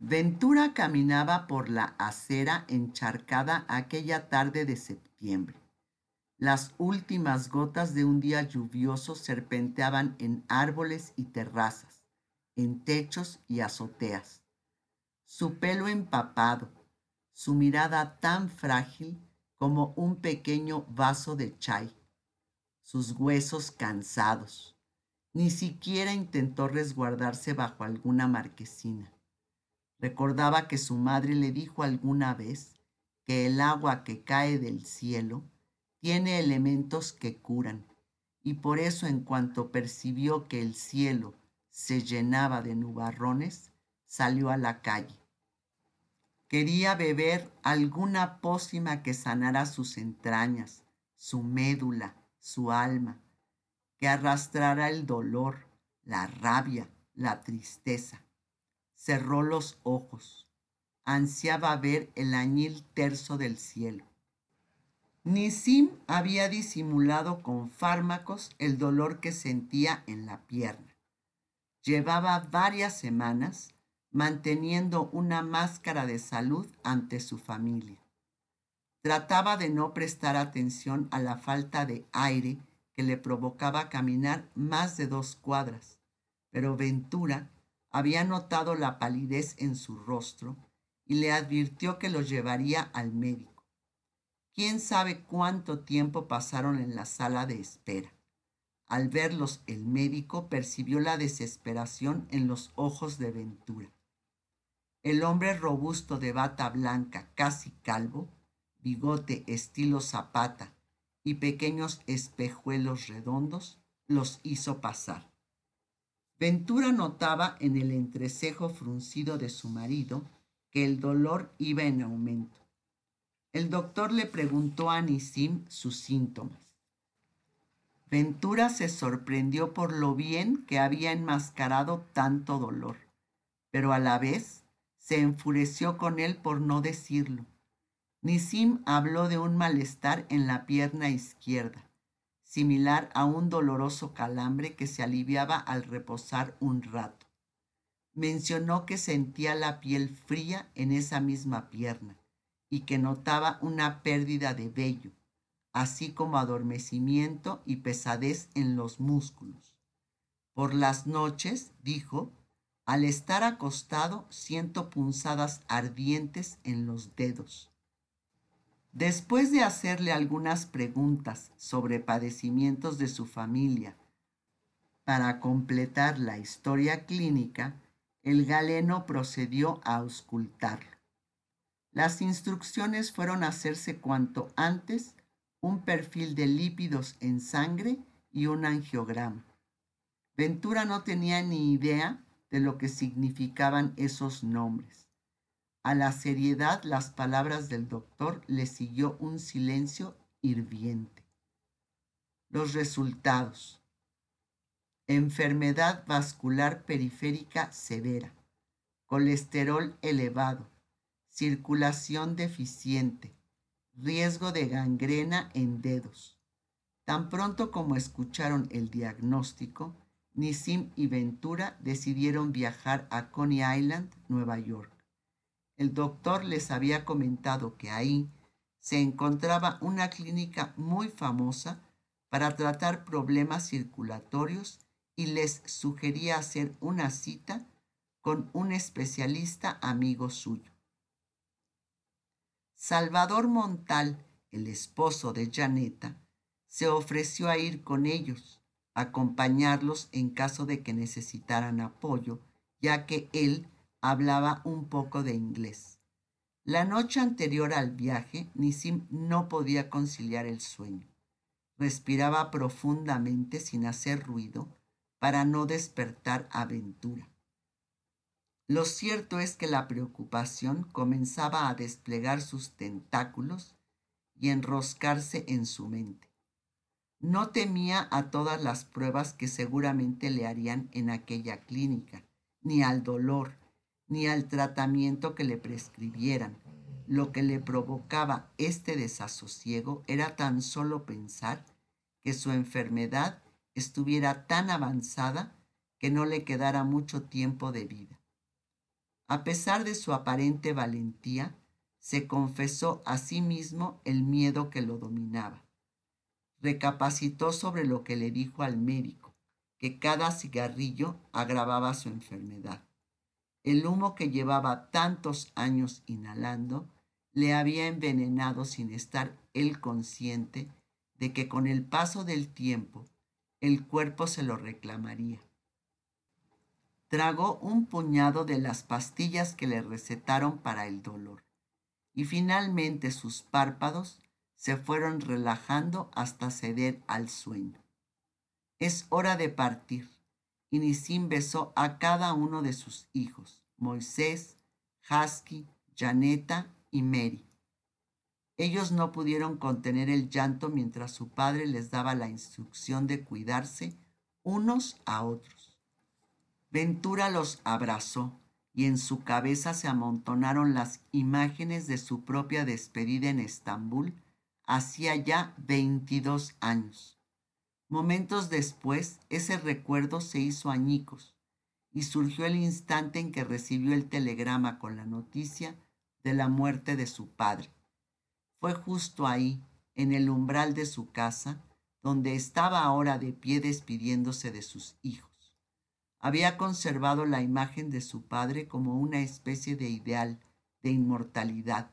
Ventura caminaba por la acera encharcada aquella tarde de septiembre. Las últimas gotas de un día lluvioso serpenteaban en árboles y terrazas, en techos y azoteas. Su pelo empapado, su mirada tan frágil como un pequeño vaso de chai, sus huesos cansados. Ni siquiera intentó resguardarse bajo alguna marquesina. Recordaba que su madre le dijo alguna vez que el agua que cae del cielo tiene elementos que curan, y por eso en cuanto percibió que el cielo se llenaba de nubarrones, salió a la calle. Quería beber alguna pócima que sanara sus entrañas, su médula, su alma, que arrastrara el dolor, la rabia, la tristeza. Cerró los ojos, ansiaba ver el añil terso del cielo. Nisim había disimulado con fármacos el dolor que sentía en la pierna. Llevaba varias semanas manteniendo una máscara de salud ante su familia. Trataba de no prestar atención a la falta de aire que le provocaba caminar más de dos cuadras, pero Ventura había notado la palidez en su rostro y le advirtió que lo llevaría al médico. Quién sabe cuánto tiempo pasaron en la sala de espera. Al verlos el médico percibió la desesperación en los ojos de Ventura. El hombre robusto de bata blanca, casi calvo, bigote estilo zapata y pequeños espejuelos redondos, los hizo pasar. Ventura notaba en el entrecejo fruncido de su marido que el dolor iba en aumento. El doctor le preguntó a Nisim sus síntomas. Ventura se sorprendió por lo bien que había enmascarado tanto dolor, pero a la vez se enfureció con él por no decirlo. Nisim habló de un malestar en la pierna izquierda, similar a un doloroso calambre que se aliviaba al reposar un rato. Mencionó que sentía la piel fría en esa misma pierna y que notaba una pérdida de vello, así como adormecimiento y pesadez en los músculos. Por las noches, dijo, al estar acostado siento punzadas ardientes en los dedos. Después de hacerle algunas preguntas sobre padecimientos de su familia, para completar la historia clínica, el galeno procedió a auscultarlo. Las instrucciones fueron hacerse cuanto antes un perfil de lípidos en sangre y un angiograma. Ventura no tenía ni idea de lo que significaban esos nombres. A la seriedad las palabras del doctor le siguió un silencio hirviente. Los resultados. Enfermedad vascular periférica severa, colesterol elevado, circulación deficiente, riesgo de gangrena en dedos. Tan pronto como escucharon el diagnóstico, Nisim y Ventura decidieron viajar a Coney Island, Nueva York. El doctor les había comentado que ahí se encontraba una clínica muy famosa para tratar problemas circulatorios y les sugería hacer una cita con un especialista amigo suyo. Salvador Montal, el esposo de Janeta, se ofreció a ir con ellos acompañarlos en caso de que necesitaran apoyo, ya que él hablaba un poco de inglés. La noche anterior al viaje, Nisim no podía conciliar el sueño. Respiraba profundamente sin hacer ruido para no despertar aventura. Lo cierto es que la preocupación comenzaba a desplegar sus tentáculos y enroscarse en su mente. No temía a todas las pruebas que seguramente le harían en aquella clínica, ni al dolor, ni al tratamiento que le prescribieran. Lo que le provocaba este desasosiego era tan solo pensar que su enfermedad estuviera tan avanzada que no le quedara mucho tiempo de vida. A pesar de su aparente valentía, se confesó a sí mismo el miedo que lo dominaba. Recapacitó sobre lo que le dijo al médico, que cada cigarrillo agravaba su enfermedad. El humo que llevaba tantos años inhalando le había envenenado sin estar él consciente de que con el paso del tiempo el cuerpo se lo reclamaría. Tragó un puñado de las pastillas que le recetaron para el dolor y finalmente sus párpados se fueron relajando hasta ceder al sueño. Es hora de partir. Y Nisim besó a cada uno de sus hijos, Moisés, Hasky, Janeta y Mary. Ellos no pudieron contener el llanto mientras su padre les daba la instrucción de cuidarse unos a otros. Ventura los abrazó y en su cabeza se amontonaron las imágenes de su propia despedida en Estambul hacía ya 22 años. Momentos después, ese recuerdo se hizo añicos y surgió el instante en que recibió el telegrama con la noticia de la muerte de su padre. Fue justo ahí, en el umbral de su casa, donde estaba ahora de pie despidiéndose de sus hijos. Había conservado la imagen de su padre como una especie de ideal de inmortalidad,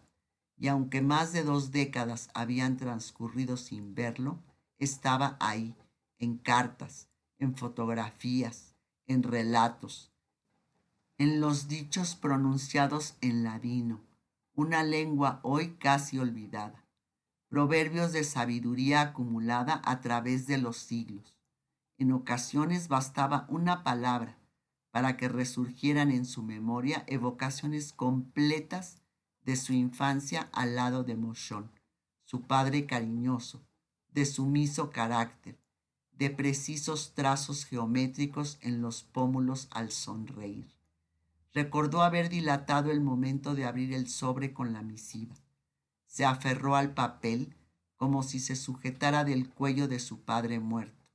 y aunque más de dos décadas habían transcurrido sin verlo, estaba ahí, en cartas, en fotografías, en relatos, en los dichos pronunciados en ladino, una lengua hoy casi olvidada, proverbios de sabiduría acumulada a través de los siglos. En ocasiones bastaba una palabra para que resurgieran en su memoria evocaciones completas de su infancia al lado de Moshón, su padre cariñoso, de sumiso carácter, de precisos trazos geométricos en los pómulos al sonreír. Recordó haber dilatado el momento de abrir el sobre con la misiva. Se aferró al papel como si se sujetara del cuello de su padre muerto.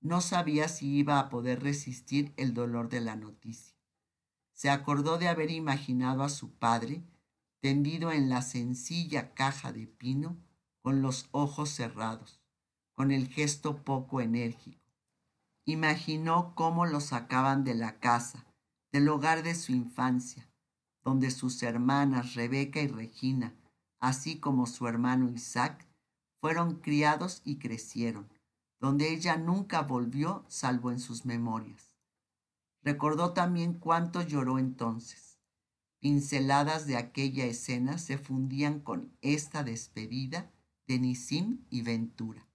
No sabía si iba a poder resistir el dolor de la noticia. Se acordó de haber imaginado a su padre tendido en la sencilla caja de pino con los ojos cerrados, con el gesto poco enérgico. Imaginó cómo lo sacaban de la casa, del hogar de su infancia, donde sus hermanas Rebeca y Regina, así como su hermano Isaac, fueron criados y crecieron, donde ella nunca volvió salvo en sus memorias. Recordó también cuánto lloró entonces. Pinceladas de aquella escena se fundían con esta despedida de Nisim y Ventura.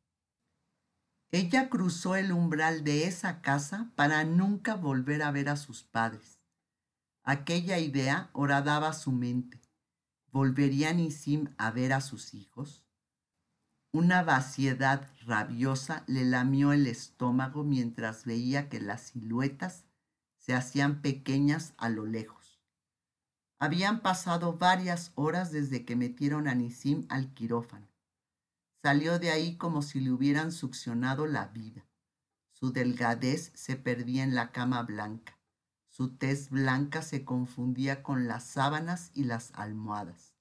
Ella cruzó el umbral de esa casa para nunca volver a ver a sus padres. Aquella idea horadaba su mente. ¿Volvería Nisim a ver a sus hijos? Una vaciedad rabiosa le lamió el estómago mientras veía que las siluetas se hacían pequeñas a lo lejos. Habían pasado varias horas desde que metieron a Nisim al quirófano. Salió de ahí como si le hubieran succionado la vida. Su delgadez se perdía en la cama blanca. Su tez blanca se confundía con las sábanas y las almohadas.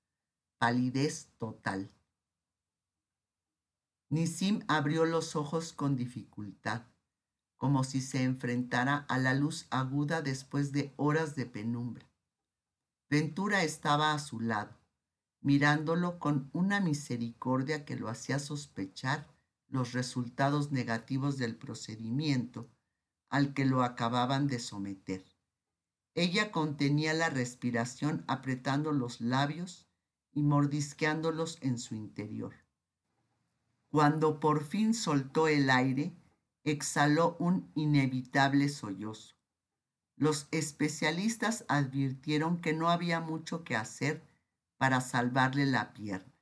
Palidez total. Nisim abrió los ojos con dificultad, como si se enfrentara a la luz aguda después de horas de penumbra. Ventura estaba a su lado mirándolo con una misericordia que lo hacía sospechar los resultados negativos del procedimiento al que lo acababan de someter. Ella contenía la respiración apretando los labios y mordisqueándolos en su interior. Cuando por fin soltó el aire, exhaló un inevitable sollozo. Los especialistas advirtieron que no había mucho que hacer para salvarle la pierna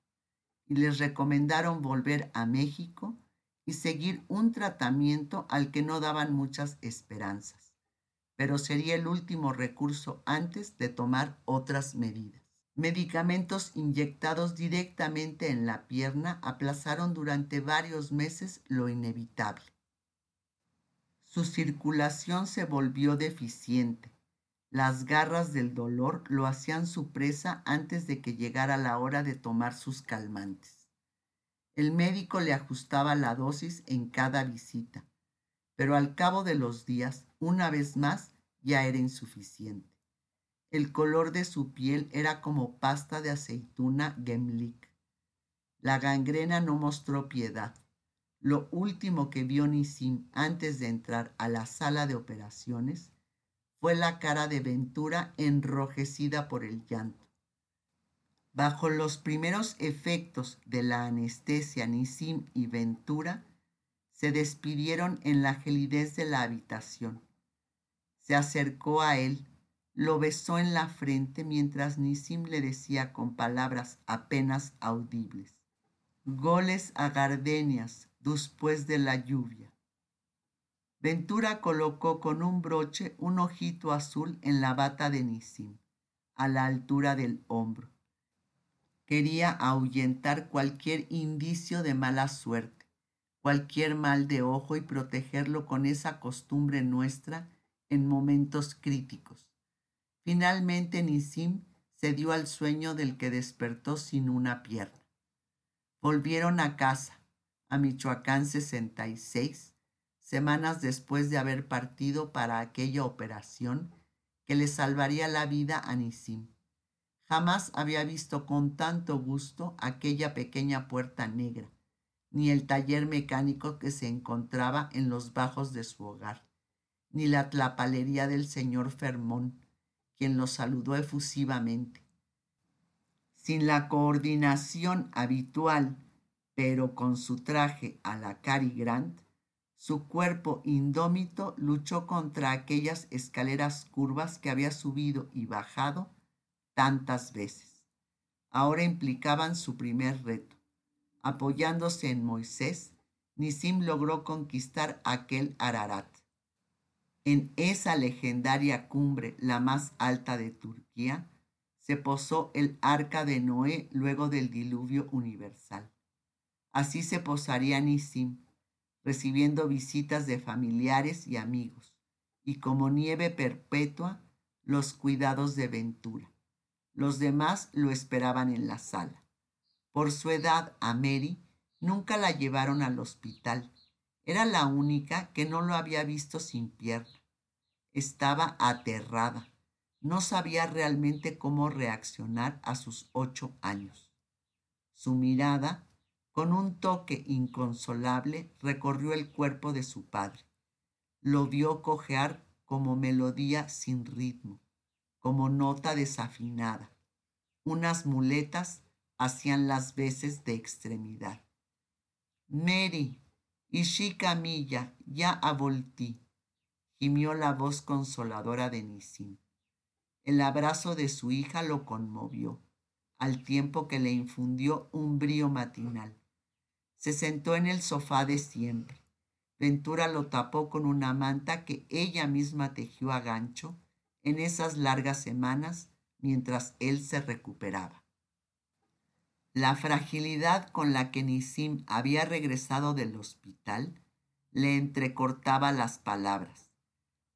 y les recomendaron volver a México y seguir un tratamiento al que no daban muchas esperanzas, pero sería el último recurso antes de tomar otras medidas. Medicamentos inyectados directamente en la pierna aplazaron durante varios meses lo inevitable. Su circulación se volvió deficiente Las garras del dolor lo hacían su presa antes de que llegara la hora de tomar sus calmantes. El médico le ajustaba la dosis en cada visita, pero al cabo de los días, una vez más, ya era insuficiente. El color de su piel era como pasta de aceituna gemlik. La gangrena no mostró piedad. Lo último que vio Nisim antes de entrar a la sala de operaciones fue la cara de Ventura enrojecida por el llanto. Bajo los primeros efectos de la anestesia, Nisim y Ventura se despidieron en la gelidez de la habitación. Se acercó a él, lo besó en la frente mientras Nisim le decía con palabras apenas audibles. Goles a gardenias después de la lluvia. Ventura colocó con un broche un ojito azul en la bata de Nisim, a la altura del hombro. Quería ahuyentar cualquier indicio de mala suerte, cualquier mal de ojo y protegerlo con esa costumbre nuestra en momentos críticos. Finalmente Nisim se dio al sueño del que despertó sin una pierna. Volvieron a casa, a Michoacán 66, semanas después de haber partido para aquella operación que le salvaría la vida a Nisim. Jamás había visto con tanto gusto aquella pequeña puerta negra, ni el taller mecánico que se encontraba en los bajos de su hogar, ni la tlapalería del señor Fermón, quien lo saludó efusivamente. Sin la coordinación habitual, pero con su traje a la Cary Grant, su cuerpo indómito luchó contra aquellas escaleras curvas que había subido y bajado tantas veces. Ahora implicaban su primer reto. Apoyándose en Moisés, Nisim logró conquistar aquel Ararat. En esa legendaria cumbre, la más alta de Turquía, se posó el arca de Noé luego del diluvio universal. Así se posaría Nisim, recibiendo visitas de familiares y amigos, y como nieve perpetua, los cuidados de Ventura. Los demás lo esperaban en la sala. Por su edad, a Mary nunca la llevaron al hospital. Era la única que no lo había visto sin pierna. Estaba aterrada. No sabía realmente cómo reaccionar a sus ocho años. Su mirada, con un toque inconsolable, recorrió el cuerpo de su padre. Lo vio cojear como melodía sin ritmo como nota desafinada. Unas muletas hacían las veces de extremidad. Mary, ishi camilla, ya avoltí, gimió la voz consoladora de Nisim. El abrazo de su hija lo conmovió, al tiempo que le infundió un brío matinal. Se sentó en el sofá de siempre. Ventura lo tapó con una manta que ella misma tejió a gancho en esas largas semanas mientras él se recuperaba. La fragilidad con la que Nisim había regresado del hospital le entrecortaba las palabras.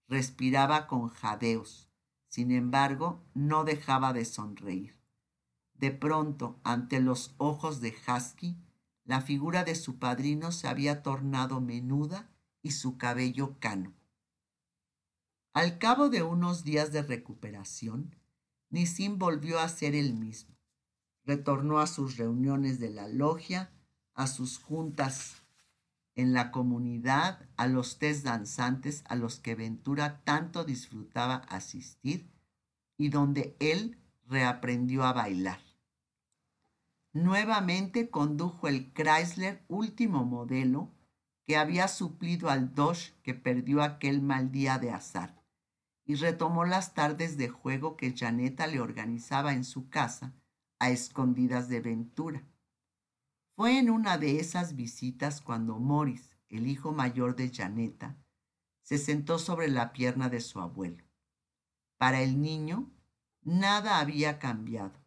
Respiraba con jadeos. Sin embargo, no dejaba de sonreír. De pronto, ante los ojos de Husky, la figura de su padrino se había tornado menuda y su cabello cano. Al cabo de unos días de recuperación, Nisim volvió a ser el mismo. Retornó a sus reuniones de la logia, a sus juntas en la comunidad, a los test danzantes a los que Ventura tanto disfrutaba asistir y donde él reaprendió a bailar. Nuevamente condujo el Chrysler último modelo que había suplido al Dodge que perdió aquel mal día de azar y retomó las tardes de juego que Janeta le organizaba en su casa a escondidas de Ventura. Fue en una de esas visitas cuando Morris, el hijo mayor de Janeta, se sentó sobre la pierna de su abuelo. Para el niño, nada había cambiado.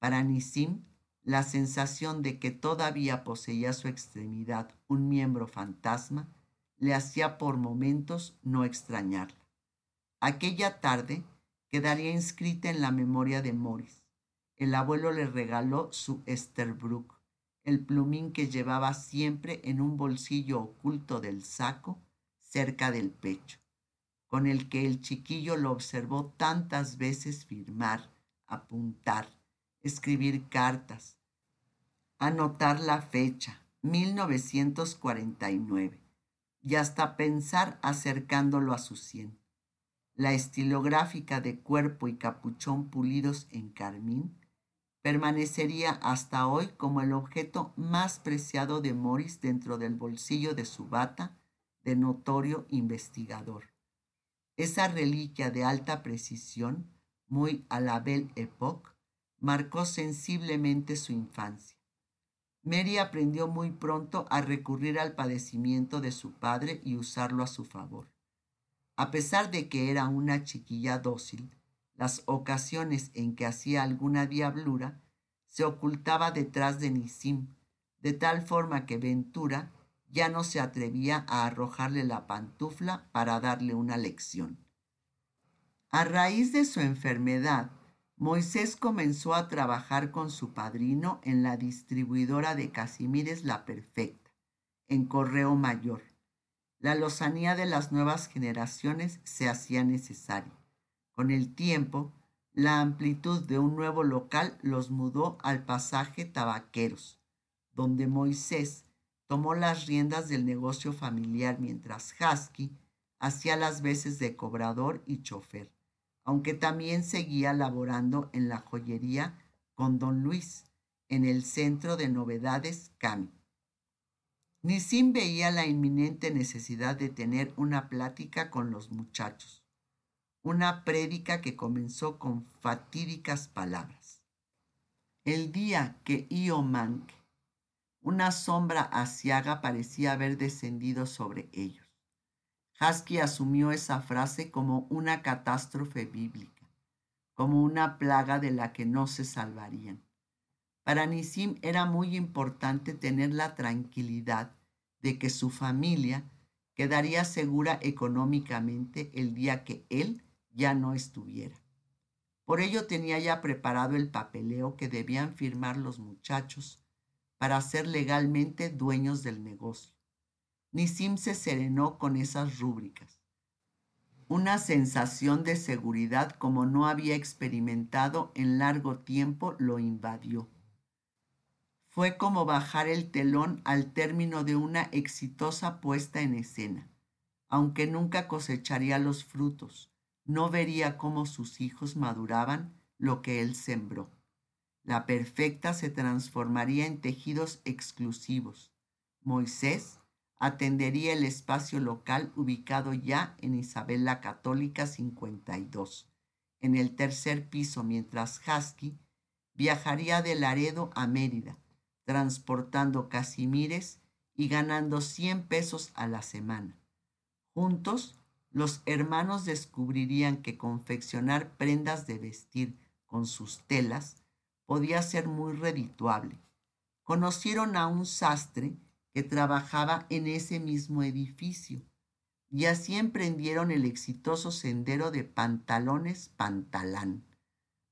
Para Nisim, la sensación de que todavía poseía su extremidad un miembro fantasma le hacía por momentos no extrañarla. Aquella tarde, quedaría inscrita en la memoria de Morris. El abuelo le regaló su Esterbrook, el plumín que llevaba siempre en un bolsillo oculto del saco cerca del pecho, con el que el chiquillo lo observó tantas veces firmar, apuntar, escribir cartas, anotar la fecha, 1949, y hasta pensar acercándolo a su cien. La estilográfica de cuerpo y capuchón pulidos en carmín permanecería hasta hoy como el objeto más preciado de Morris dentro del bolsillo de su bata de notorio investigador. Esa reliquia de alta precisión, muy a la Belle Époque, marcó sensiblemente su infancia. Mary aprendió muy pronto a recurrir al padecimiento de su padre y usarlo a su favor. A pesar de que era una chiquilla dócil, las ocasiones en que hacía alguna diablura, se ocultaba detrás de Nisim, de tal forma que Ventura ya no se atrevía a arrojarle la pantufla para darle una lección. A raíz de su enfermedad, Moisés comenzó a trabajar con su padrino en la distribuidora de Casimires La Perfecta, en Correo Mayor. La lozanía de las nuevas generaciones se hacía necesaria. Con el tiempo, la amplitud de un nuevo local los mudó al pasaje Tabaqueros, donde Moisés tomó las riendas del negocio familiar mientras Husky hacía las veces de cobrador y chofer, aunque también seguía laborando en la joyería con don Luis, en el centro de novedades Cami. Nisim veía la inminente necesidad de tener una plática con los muchachos una prédica que comenzó con fatídicas palabras. El día que Iomank, una sombra asiaga parecía haber descendido sobre ellos. Husky asumió esa frase como una catástrofe bíblica, como una plaga de la que no se salvarían. Para Nisim era muy importante tener la tranquilidad de que su familia quedaría segura económicamente el día que él ya no estuviera. Por ello tenía ya preparado el papeleo que debían firmar los muchachos para ser legalmente dueños del negocio. Nisim se serenó con esas rúbricas. Una sensación de seguridad como no había experimentado en largo tiempo lo invadió. Fue como bajar el telón al término de una exitosa puesta en escena, aunque nunca cosecharía los frutos no vería cómo sus hijos maduraban lo que él sembró. La perfecta se transformaría en tejidos exclusivos. Moisés atendería el espacio local ubicado ya en Isabel la Católica 52, en el tercer piso, mientras Husky viajaría de Laredo a Mérida, transportando casimires y ganando 100 pesos a la semana. Juntos los hermanos descubrirían que confeccionar prendas de vestir con sus telas podía ser muy redituable. Conocieron a un sastre que trabajaba en ese mismo edificio y así emprendieron el exitoso sendero de pantalones pantalán,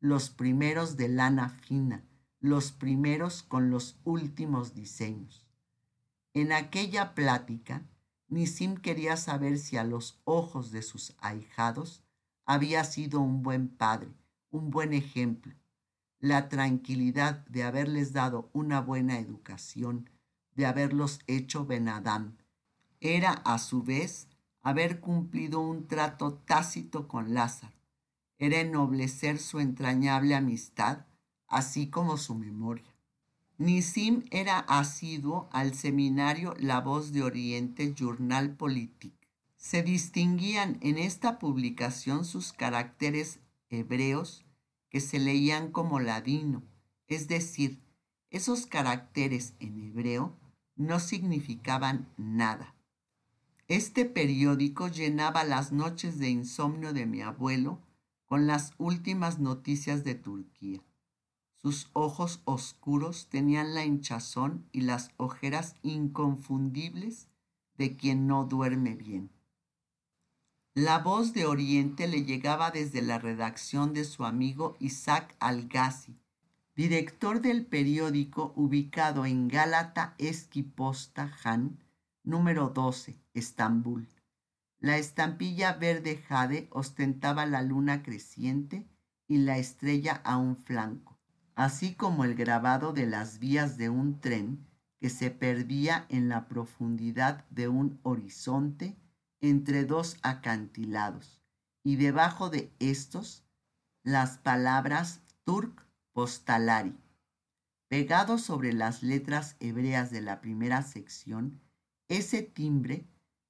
los primeros de lana fina, los primeros con los últimos diseños. En aquella plática, Nisim quería saber si a los ojos de sus ahijados había sido un buen padre, un buen ejemplo. La tranquilidad de haberles dado una buena educación, de haberlos hecho Benadam, era a su vez haber cumplido un trato tácito con Lázaro, era ennoblecer su entrañable amistad, así como su memoria. Nisim era asiduo al seminario La Voz de Oriente Journal Politique. Se distinguían en esta publicación sus caracteres hebreos que se leían como ladino, es decir, esos caracteres en hebreo no significaban nada. Este periódico llenaba las noches de insomnio de mi abuelo con las últimas noticias de Turquía. Sus ojos oscuros tenían la hinchazón y las ojeras inconfundibles de quien no duerme bien. La voz de Oriente le llegaba desde la redacción de su amigo Isaac Algassi, director del periódico ubicado en Gálata Esquiposta Han, número 12, Estambul. La estampilla verde jade ostentaba la luna creciente y la estrella a un flanco, así como el grabado de las vías de un tren que se perdía en la profundidad de un horizonte entre dos acantilados, y debajo de estos las palabras Turk Postalari. Pegado sobre las letras hebreas de la primera sección, ese timbre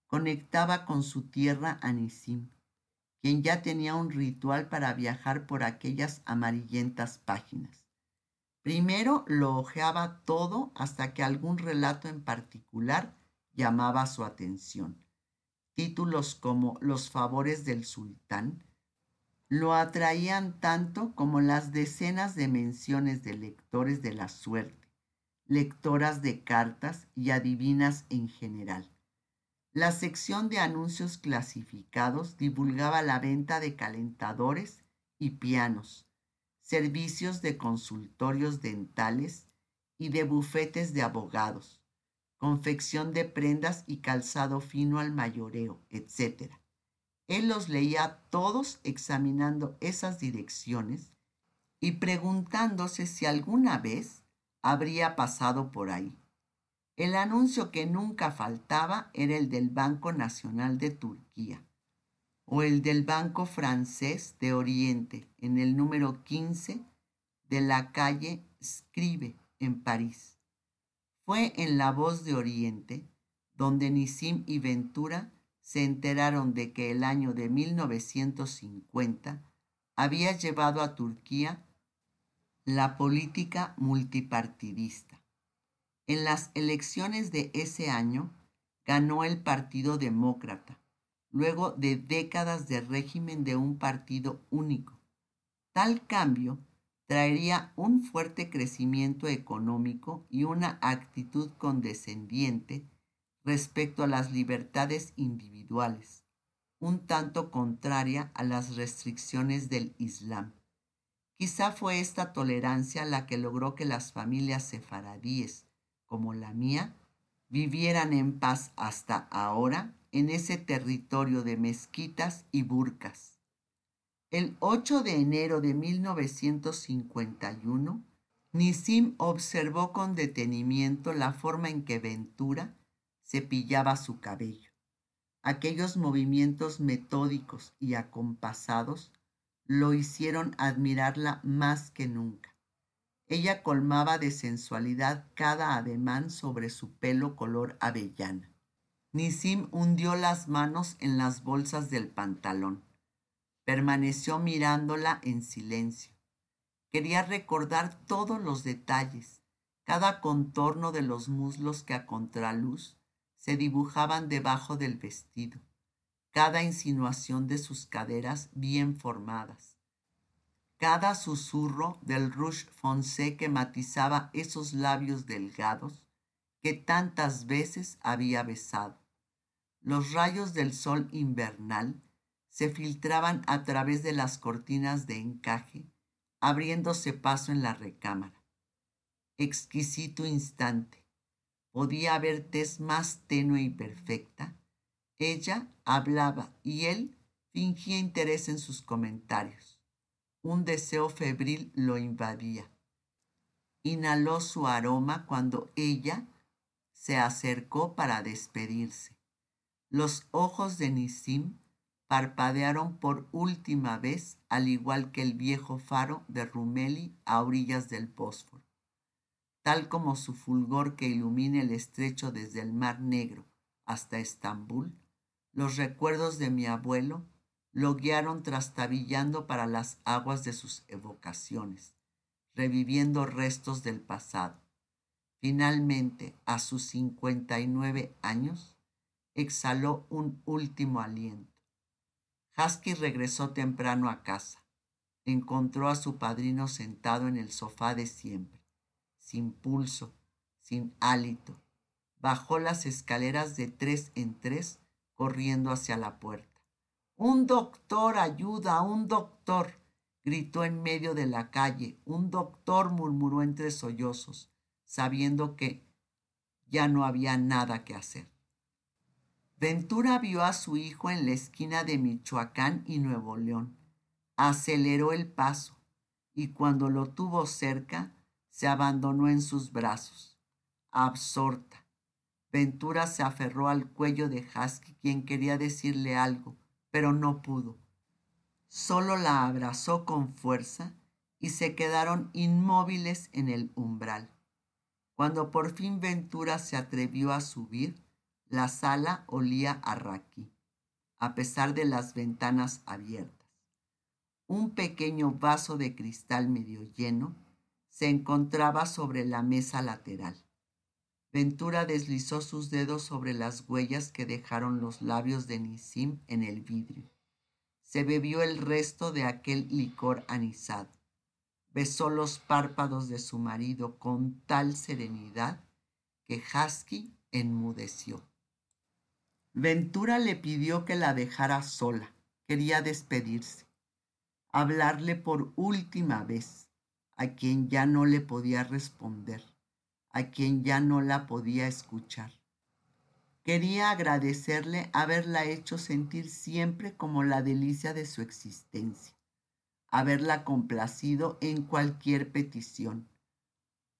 conectaba con su tierra a Nisim, quien ya tenía un ritual para viajar por aquellas amarillentas páginas. Primero lo hojeaba todo hasta que algún relato en particular llamaba su atención. Títulos como Los favores del sultán lo atraían tanto como las decenas de menciones de lectores de la suerte, lectoras de cartas y adivinas en general. La sección de anuncios clasificados divulgaba la venta de calentadores y pianos, servicios de consultorios dentales y de bufetes de abogados, confección de prendas y calzado fino al mayoreo, etc. Él los leía todos examinando esas direcciones y preguntándose si alguna vez habría pasado por ahí. El anuncio que nunca faltaba era el del Banco Nacional de Turquía o el del Banco Francés de Oriente en el número 15 de la calle Scribe en París. Fue en La Voz de Oriente donde Nisim y Ventura se enteraron de que el año de 1950 había llevado a Turquía la política multipartidista. En las elecciones de ese año ganó el Partido Demócrata, luego de décadas de régimen de un partido único. Tal cambio traería un fuerte crecimiento económico y una actitud condescendiente respecto a las libertades individuales, un tanto contraria a las restricciones del Islam. Quizá fue esta tolerancia la que logró que las familias sefaradíes como la mía vivieran en paz hasta ahora en ese territorio de mezquitas y burcas. El 8 de enero de 1951, Nisim observó con detenimiento la forma en que Ventura cepillaba su cabello. Aquellos movimientos metódicos y acompasados lo hicieron admirarla más que nunca. Ella colmaba de sensualidad cada ademán sobre su pelo color avellana. Nisim hundió las manos en las bolsas del pantalón. Permaneció mirándola en silencio. Quería recordar todos los detalles, cada contorno de los muslos que a contraluz se dibujaban debajo del vestido, cada insinuación de sus caderas bien formadas cada susurro del rouge foncé que matizaba esos labios delgados que tantas veces había besado. Los rayos del sol invernal se filtraban a través de las cortinas de encaje, abriéndose paso en la recámara. Exquisito instante. Podía haber tez más tenue y perfecta. Ella hablaba y él fingía interés en sus comentarios un deseo febril lo invadía. Inhaló su aroma cuando ella se acercó para despedirse. Los ojos de Nisim parpadearon por última vez, al igual que el viejo faro de Rumeli a orillas del Bósforo. Tal como su fulgor que ilumina el estrecho desde el Mar Negro hasta Estambul, los recuerdos de mi abuelo lo guiaron trastabillando para las aguas de sus evocaciones, reviviendo restos del pasado. Finalmente, a sus 59 años, exhaló un último aliento. Husky regresó temprano a casa. Encontró a su padrino sentado en el sofá de siempre, sin pulso, sin hálito. Bajó las escaleras de tres en tres, corriendo hacia la puerta. Un doctor, ayuda, un doctor, gritó en medio de la calle. Un doctor, murmuró entre sollozos, sabiendo que ya no había nada que hacer. Ventura vio a su hijo en la esquina de Michoacán y Nuevo León. Aceleró el paso y cuando lo tuvo cerca, se abandonó en sus brazos, absorta. Ventura se aferró al cuello de Husky, quien quería decirle algo, pero no pudo. Solo la abrazó con fuerza y se quedaron inmóviles en el umbral. Cuando por fin Ventura se atrevió a subir, la sala olía a raquí, a pesar de las ventanas abiertas. Un pequeño vaso de cristal medio lleno se encontraba sobre la mesa lateral. Ventura deslizó sus dedos sobre las huellas que dejaron los labios de Nisim en el vidrio. Se bebió el resto de aquel licor anisado. Besó los párpados de su marido con tal serenidad que Husky enmudeció. Ventura le pidió que la dejara sola. Quería despedirse, hablarle por última vez a quien ya no le podía responder, a quien ya no la podía escuchar. Quería agradecerle haberla hecho sentir siempre como la delicia de su existencia, haberla complacido en cualquier petición,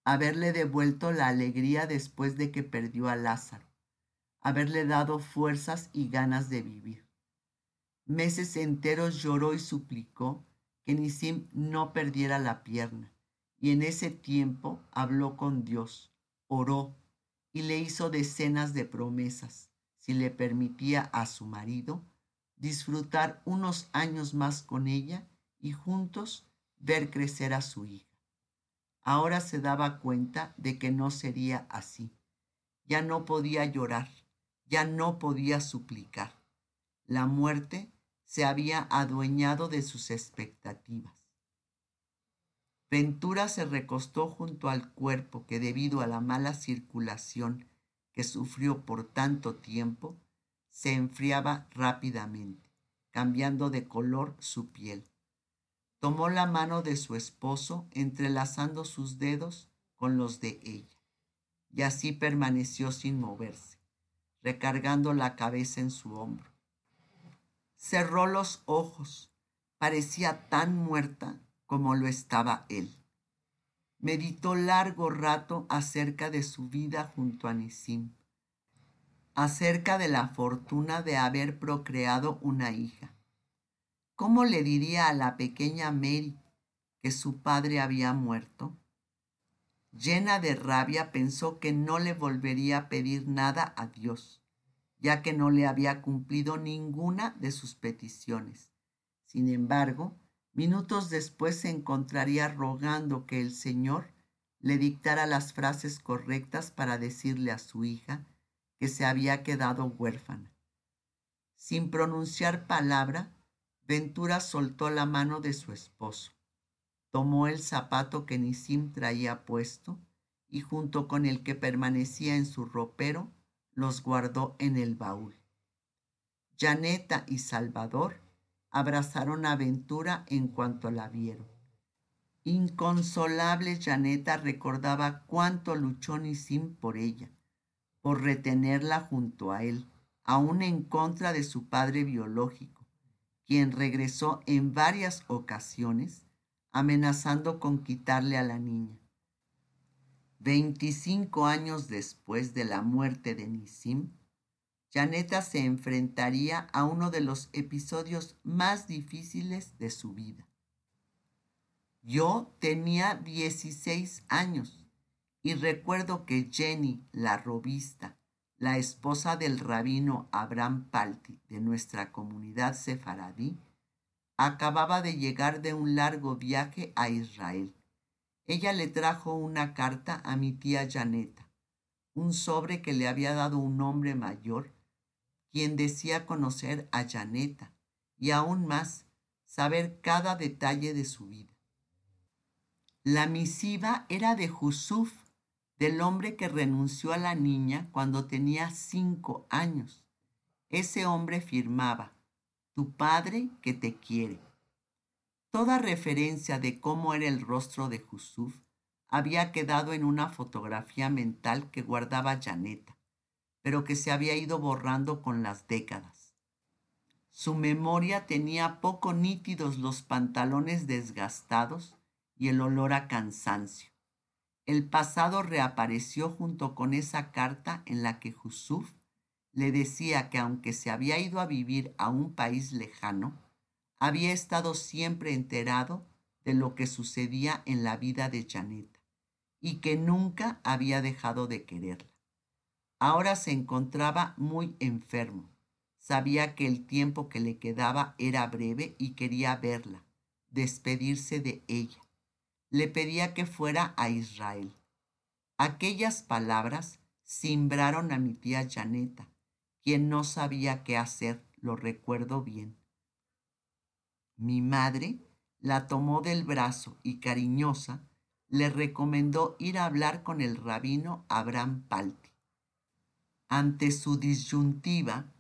haberle devuelto la alegría después de que perdió a Lázaro haberle dado fuerzas y ganas de vivir. Meses enteros lloró y suplicó que Nisim no perdiera la pierna, y en ese tiempo habló con Dios, oró y le hizo decenas de promesas si le permitía a su marido disfrutar unos años más con ella y juntos ver crecer a su hija. Ahora se daba cuenta de que no sería así. Ya no podía llorar, ya no podía suplicar. La muerte se había adueñado de sus expectativas. Ventura se recostó junto al cuerpo que debido a la mala circulación que sufrió por tanto tiempo, se enfriaba rápidamente, cambiando de color su piel. Tomó la mano de su esposo entrelazando sus dedos con los de ella, y así permaneció sin moverse recargando la cabeza en su hombro. Cerró los ojos, parecía tan muerta como lo estaba él. Meditó largo rato acerca de su vida junto a Nisim, acerca de la fortuna de haber procreado una hija. ¿Cómo le diría a la pequeña Mary que su padre había muerto? Llena de rabia pensó que no le volvería a pedir nada a Dios, ya que no le había cumplido ninguna de sus peticiones. Sin embargo, minutos después se encontraría rogando que el Señor le dictara las frases correctas para decirle a su hija que se había quedado huérfana. Sin pronunciar palabra, Ventura soltó la mano de su esposo tomó el zapato que Nisim traía puesto y junto con el que permanecía en su ropero, los guardó en el baúl. Janeta y Salvador abrazaron a Ventura en cuanto la vieron. Inconsolable Janeta recordaba cuánto luchó Nisim por ella, por retenerla junto a él, aún en contra de su padre biológico, quien regresó en varias ocasiones amenazando con quitarle a la niña. Veinticinco años después de la muerte de Nisim, Janeta se enfrentaría a uno de los episodios más difíciles de su vida. Yo tenía 16 años y recuerdo que Jenny, la robista, la esposa del rabino Abraham Palti de nuestra comunidad sefaradí, acababa de llegar de un largo viaje a Israel. Ella le trajo una carta a mi tía Janeta, un sobre que le había dado un hombre mayor, quien decía conocer a Janeta y aún más saber cada detalle de su vida. La misiva era de Jusuf, del hombre que renunció a la niña cuando tenía cinco años. Ese hombre firmaba, tu padre que te quiere. Toda referencia de cómo era el rostro de Jusuf había quedado en una fotografía mental que guardaba Janeta, pero que se había ido borrando con las décadas. Su memoria tenía poco nítidos los pantalones desgastados y el olor a cansancio. El pasado reapareció junto con esa carta en la que Jusuf le decía que aunque se había ido a vivir a un país lejano, había estado siempre enterado de lo que sucedía en la vida de Janeta y que nunca había dejado de quererla. Ahora se encontraba muy enfermo. Sabía que el tiempo que le quedaba era breve y quería verla, despedirse de ella. Le pedía que fuera a Israel. Aquellas palabras simbraron a mi tía Janeta, quien no sabía qué hacer, lo recuerdo bien. Mi madre la tomó del brazo y cariñosa le recomendó ir a hablar con el rabino Abraham Palti. Ante su disyuntiva,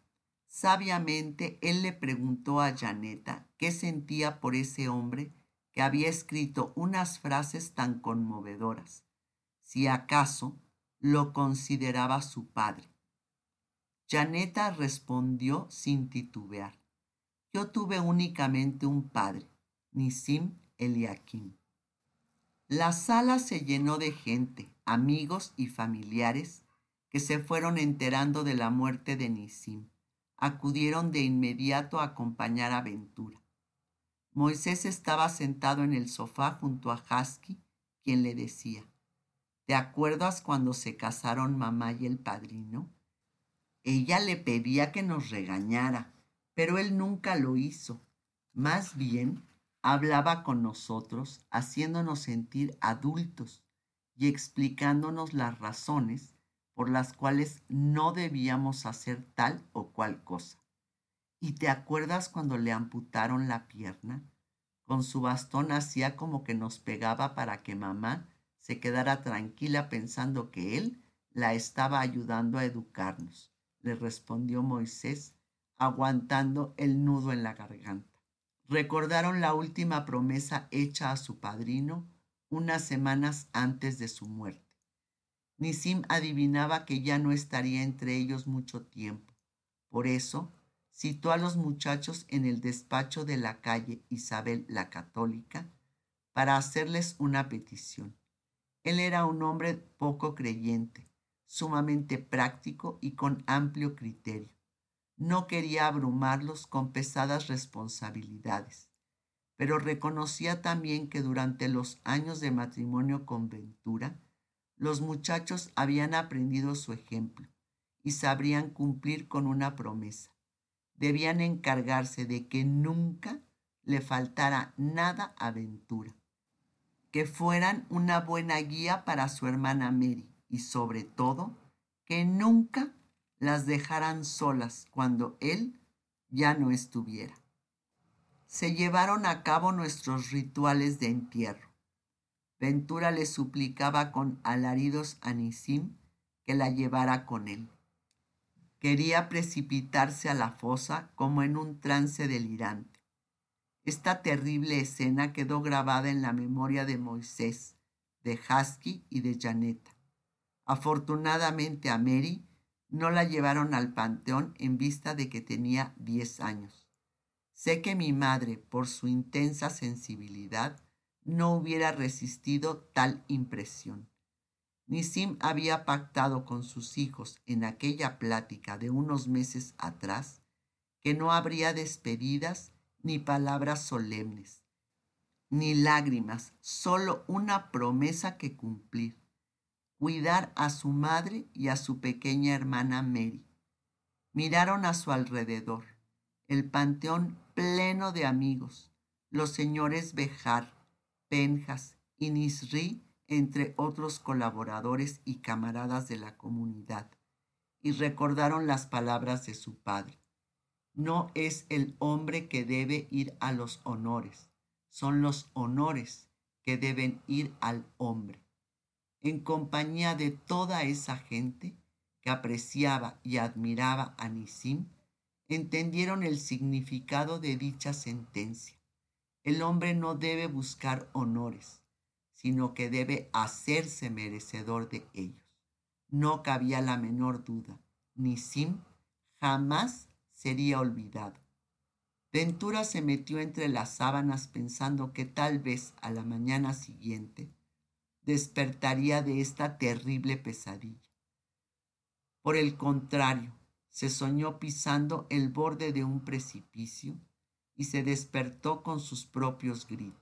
sabiamente él le preguntó a Janeta qué sentía por ese hombre que había escrito unas frases tan conmovedoras, si acaso lo consideraba su padre. Janeta respondió sin titubear. Yo tuve únicamente un padre, Nisim Eliakim. La sala se llenó de gente, amigos y familiares que se fueron enterando de la muerte de Nisim. Acudieron de inmediato a acompañar a Ventura. Moisés estaba sentado en el sofá junto a Hasky, quien le decía, ¿te acuerdas cuando se casaron mamá y el padrino? Ella le pedía que nos regañara, pero él nunca lo hizo. Más bien, hablaba con nosotros, haciéndonos sentir adultos y explicándonos las razones por las cuales no debíamos hacer tal o cual cosa. ¿Y te acuerdas cuando le amputaron la pierna? Con su bastón hacía como que nos pegaba para que mamá se quedara tranquila pensando que él la estaba ayudando a educarnos le respondió Moisés, aguantando el nudo en la garganta. Recordaron la última promesa hecha a su padrino unas semanas antes de su muerte. Nisim adivinaba que ya no estaría entre ellos mucho tiempo. Por eso citó a los muchachos en el despacho de la calle Isabel la Católica para hacerles una petición. Él era un hombre poco creyente, sumamente práctico y con amplio criterio. No quería abrumarlos con pesadas responsabilidades, pero reconocía también que durante los años de matrimonio con Ventura, los muchachos habían aprendido su ejemplo y sabrían cumplir con una promesa. Debían encargarse de que nunca le faltara nada a Ventura, que fueran una buena guía para su hermana Mary y sobre todo que nunca las dejaran solas cuando él ya no estuviera. Se llevaron a cabo nuestros rituales de entierro. Ventura le suplicaba con alaridos a Nisim que la llevara con él. Quería precipitarse a la fosa como en un trance delirante. Esta terrible escena quedó grabada en la memoria de Moisés, de Husky y de Janeta. Afortunadamente a Mary no la llevaron al panteón en vista de que tenía 10 años. Sé que mi madre, por su intensa sensibilidad, no hubiera resistido tal impresión. Nisim había pactado con sus hijos en aquella plática de unos meses atrás que no habría despedidas ni palabras solemnes, ni lágrimas, solo una promesa que cumplir cuidar a su madre y a su pequeña hermana Mary. Miraron a su alrededor, el panteón pleno de amigos, los señores Bejar, Penjas y Nisri, entre otros colaboradores y camaradas de la comunidad, y recordaron las palabras de su padre. No es el hombre que debe ir a los honores, son los honores que deben ir al hombre en compañía de toda esa gente que apreciaba y admiraba a Nisim, entendieron el significado de dicha sentencia. El hombre no debe buscar honores, sino que debe hacerse merecedor de ellos. No cabía la menor duda. Nisim jamás sería olvidado. Ventura se metió entre las sábanas pensando que tal vez a la mañana siguiente despertaría de esta terrible pesadilla. Por el contrario, se soñó pisando el borde de un precipicio y se despertó con sus propios gritos.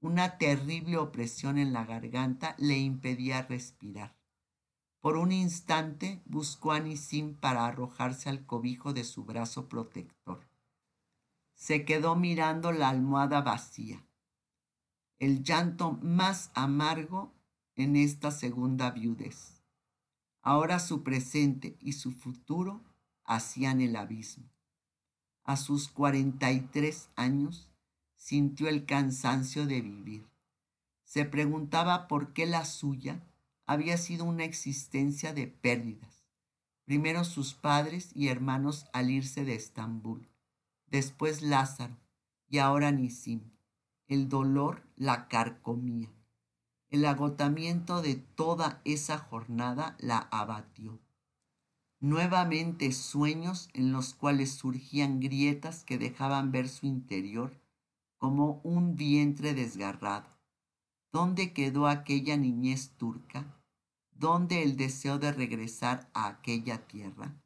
Una terrible opresión en la garganta le impedía respirar. Por un instante buscó a Nisim para arrojarse al cobijo de su brazo protector. Se quedó mirando la almohada vacía, el llanto más amargo en esta segunda viudez. Ahora su presente y su futuro hacían el abismo. A sus 43 años sintió el cansancio de vivir. Se preguntaba por qué la suya había sido una existencia de pérdidas. Primero sus padres y hermanos al irse de Estambul, después Lázaro y ahora Nisim. El dolor la carcomía. El agotamiento de toda esa jornada la abatió. Nuevamente sueños en los cuales surgían grietas que dejaban ver su interior como un vientre desgarrado. ¿Dónde quedó aquella niñez turca? ¿Dónde el deseo de regresar a aquella tierra?